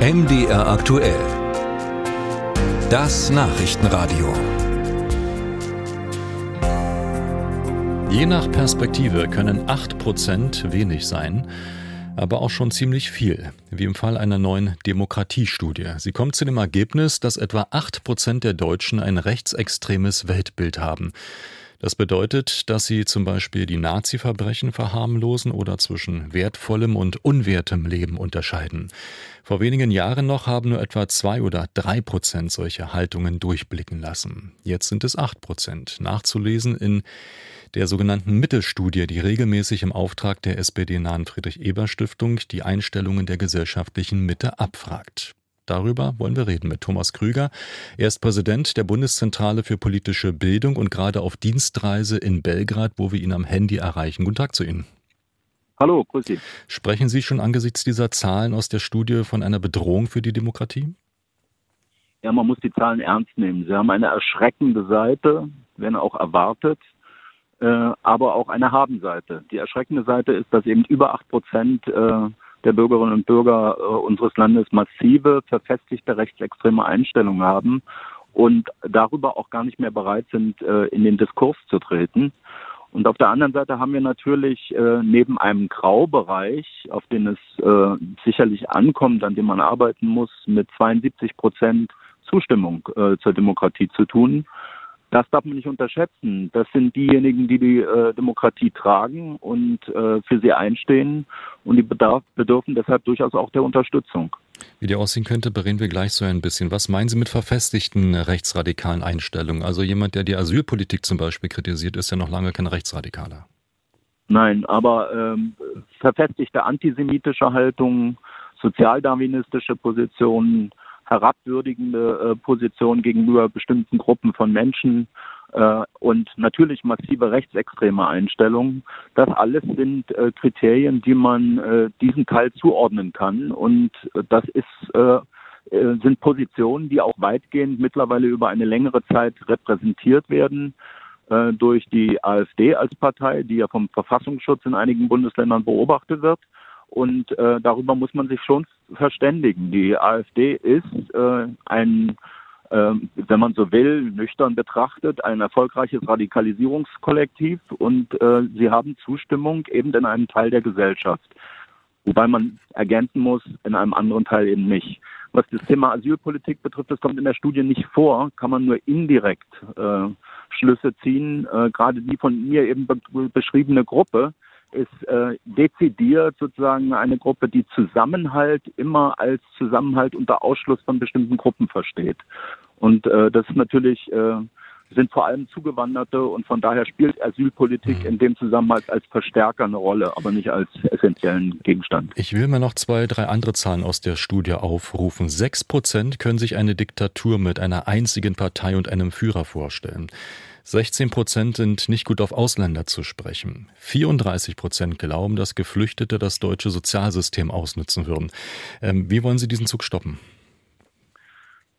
MDR aktuell. Das Nachrichtenradio. Je nach Perspektive können 8% wenig sein, aber auch schon ziemlich viel, wie im Fall einer neuen Demokratiestudie. Sie kommt zu dem Ergebnis, dass etwa 8% der Deutschen ein rechtsextremes Weltbild haben. Das bedeutet, dass sie zum Beispiel die Nazi-Verbrechen verharmlosen oder zwischen wertvollem und unwertem Leben unterscheiden. Vor wenigen Jahren noch haben nur etwa zwei oder drei Prozent solche Haltungen durchblicken lassen. Jetzt sind es acht Prozent. Nachzulesen in der sogenannten Mittelstudie, die regelmäßig im Auftrag der SPD-nahen Friedrich-Ebert-Stiftung die Einstellungen der gesellschaftlichen Mitte abfragt. Darüber wollen wir reden mit Thomas Krüger. Er ist Präsident der Bundeszentrale für politische Bildung und gerade auf Dienstreise in Belgrad, wo wir ihn am Handy erreichen. Guten Tag zu Ihnen. Hallo, grüß Sie. Sprechen Sie schon angesichts dieser Zahlen aus der Studie von einer Bedrohung für die Demokratie? Ja, man muss die Zahlen ernst nehmen. Sie haben eine erschreckende Seite, wenn auch erwartet, äh, aber auch eine Habenseite. Die erschreckende Seite ist, dass eben über acht Prozent äh, der Bürgerinnen und Bürger äh, unseres Landes massive, verfestigte rechtsextreme Einstellungen haben und darüber auch gar nicht mehr bereit sind, äh, in den Diskurs zu treten. Und auf der anderen Seite haben wir natürlich äh, neben einem Graubereich, auf den es äh, sicherlich ankommt, an dem man arbeiten muss, mit 72 Prozent Zustimmung äh, zur Demokratie zu tun. Das darf man nicht unterschätzen. Das sind diejenigen, die die äh, Demokratie tragen und äh, für sie einstehen und die bedarf, bedürfen deshalb durchaus auch der Unterstützung. Wie die aussehen könnte, bereden wir gleich so ein bisschen. Was meinen Sie mit verfestigten rechtsradikalen Einstellungen? Also jemand, der die Asylpolitik zum Beispiel kritisiert, ist ja noch lange kein Rechtsradikaler. Nein, aber ähm, verfestigte antisemitische Haltung, sozialdarwinistische Positionen, herabwürdigende äh, Position gegenüber bestimmten Gruppen von Menschen äh, und natürlich massive rechtsextreme Einstellungen. Das alles sind äh, Kriterien, die man diesem Teil zuordnen kann und das ist sind Positionen, die auch weitgehend mittlerweile über eine längere Zeit repräsentiert werden durch die AfD als Partei, die ja vom Verfassungsschutz in einigen Bundesländern beobachtet wird. Und äh, darüber muss man sich schon verständigen. Die AfD ist äh, ein, äh, wenn man so will, nüchtern betrachtet, ein erfolgreiches Radikalisierungskollektiv und äh, sie haben Zustimmung eben in einem Teil der Gesellschaft. Wobei man ergänzen muss, in einem anderen Teil eben nicht. Was das Thema Asylpolitik betrifft, das kommt in der Studie nicht vor, kann man nur indirekt äh, Schlüsse ziehen. Äh, gerade die von mir eben be beschriebene Gruppe ist äh, dezidiert sozusagen eine Gruppe, die Zusammenhalt immer als Zusammenhalt unter Ausschluss von bestimmten Gruppen versteht. Und äh, das ist natürlich äh, sind vor allem Zugewanderte und von daher spielt Asylpolitik in dem Zusammenhang als Verstärker eine Rolle, aber nicht als essentiellen Gegenstand. Ich will mir noch zwei, drei andere Zahlen aus der Studie aufrufen. Sechs Prozent können sich eine Diktatur mit einer einzigen Partei und einem Führer vorstellen. 16 Prozent sind nicht gut auf Ausländer zu sprechen. 34 Prozent glauben, dass Geflüchtete das deutsche Sozialsystem ausnutzen würden. Ähm, wie wollen Sie diesen Zug stoppen?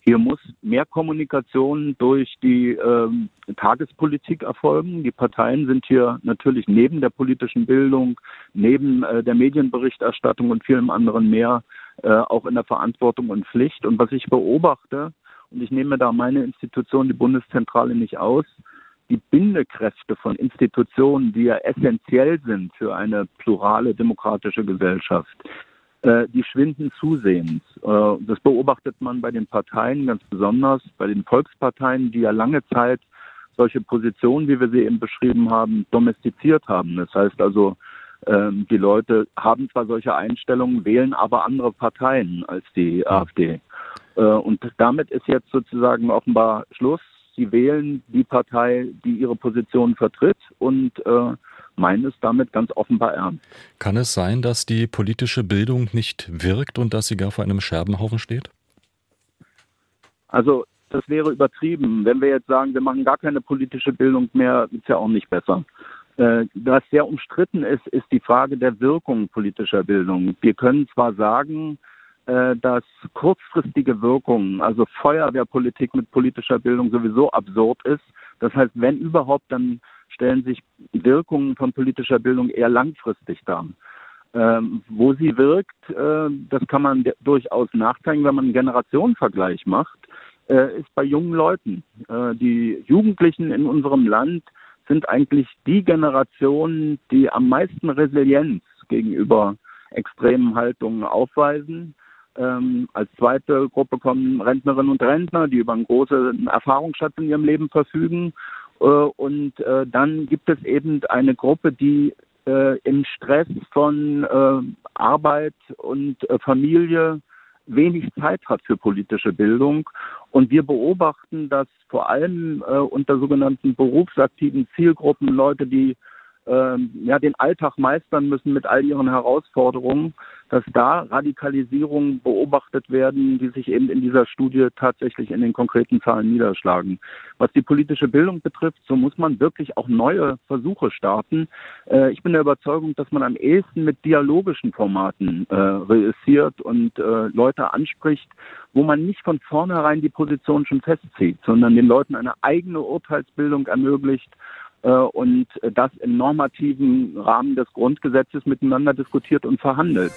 Hier muss mehr Kommunikation durch die ähm, Tagespolitik erfolgen. Die Parteien sind hier natürlich neben der politischen Bildung, neben äh, der Medienberichterstattung und vielem anderen mehr äh, auch in der Verantwortung und Pflicht. Und was ich beobachte, und ich nehme da meine Institution, die Bundeszentrale, nicht aus, die Bindekräfte von Institutionen, die ja essentiell sind für eine plurale demokratische Gesellschaft, äh, die schwinden zusehends. Äh, das beobachtet man bei den Parteien ganz besonders, bei den Volksparteien, die ja lange Zeit solche Positionen, wie wir sie eben beschrieben haben, domestiziert haben. Das heißt also, ähm, die Leute haben zwar solche Einstellungen, wählen aber andere Parteien als die AfD. Äh, und damit ist jetzt sozusagen offenbar Schluss sie wählen die Partei, die ihre Position vertritt und äh, meinen es damit ganz offenbar ernst. Kann es sein, dass die politische Bildung nicht wirkt und dass sie gar vor einem Scherbenhaufen steht? Also das wäre übertrieben. Wenn wir jetzt sagen, wir machen gar keine politische Bildung mehr, ist ja auch nicht besser. Äh, was sehr umstritten ist, ist die Frage der Wirkung politischer Bildung. Wir können zwar sagen, äh, dass kurzfristige Wirkungen, also Feuerwehrpolitik mit politischer Bildung sowieso absurd ist. Das heißt, wenn überhaupt, dann stellen sich Wirkungen von politischer Bildung eher langfristig dar. Ähm, wo sie wirkt, äh, das kann man durchaus nachzeigen, wenn man einen Generationenvergleich macht, äh, ist bei jungen Leuten. Äh, die Jugendlichen in unserem Land sind eigentlich die Generation, die am meisten Resilienz gegenüber extremen Haltungen aufweisen. Ähm, als zweite Gruppe kommen Rentnerinnen und Rentner, die über einen großen Erfahrungsschatz in ihrem Leben verfügen. Äh, und äh, dann gibt es eben eine Gruppe, die äh, im Stress von äh, Arbeit und äh, Familie wenig Zeit hat für politische Bildung. Und wir beobachten, dass vor allem äh, unter sogenannten berufsaktiven Zielgruppen Leute, die ähm, ja, den Alltag meistern müssen mit all ihren Herausforderungen, dass da Radikalisierungen beobachtet werden, die sich eben in dieser Studie tatsächlich in den konkreten Zahlen niederschlagen. Was die politische Bildung betrifft, so muss man wirklich auch neue Versuche starten. Äh, ich bin der Überzeugung, dass man am ehesten mit dialogischen Formaten äh, reüssiert und äh, Leute anspricht, wo man nicht von vornherein die Position schon festzieht, sondern den Leuten eine eigene Urteilsbildung ermöglicht und das im normativen Rahmen des Grundgesetzes miteinander diskutiert und verhandelt.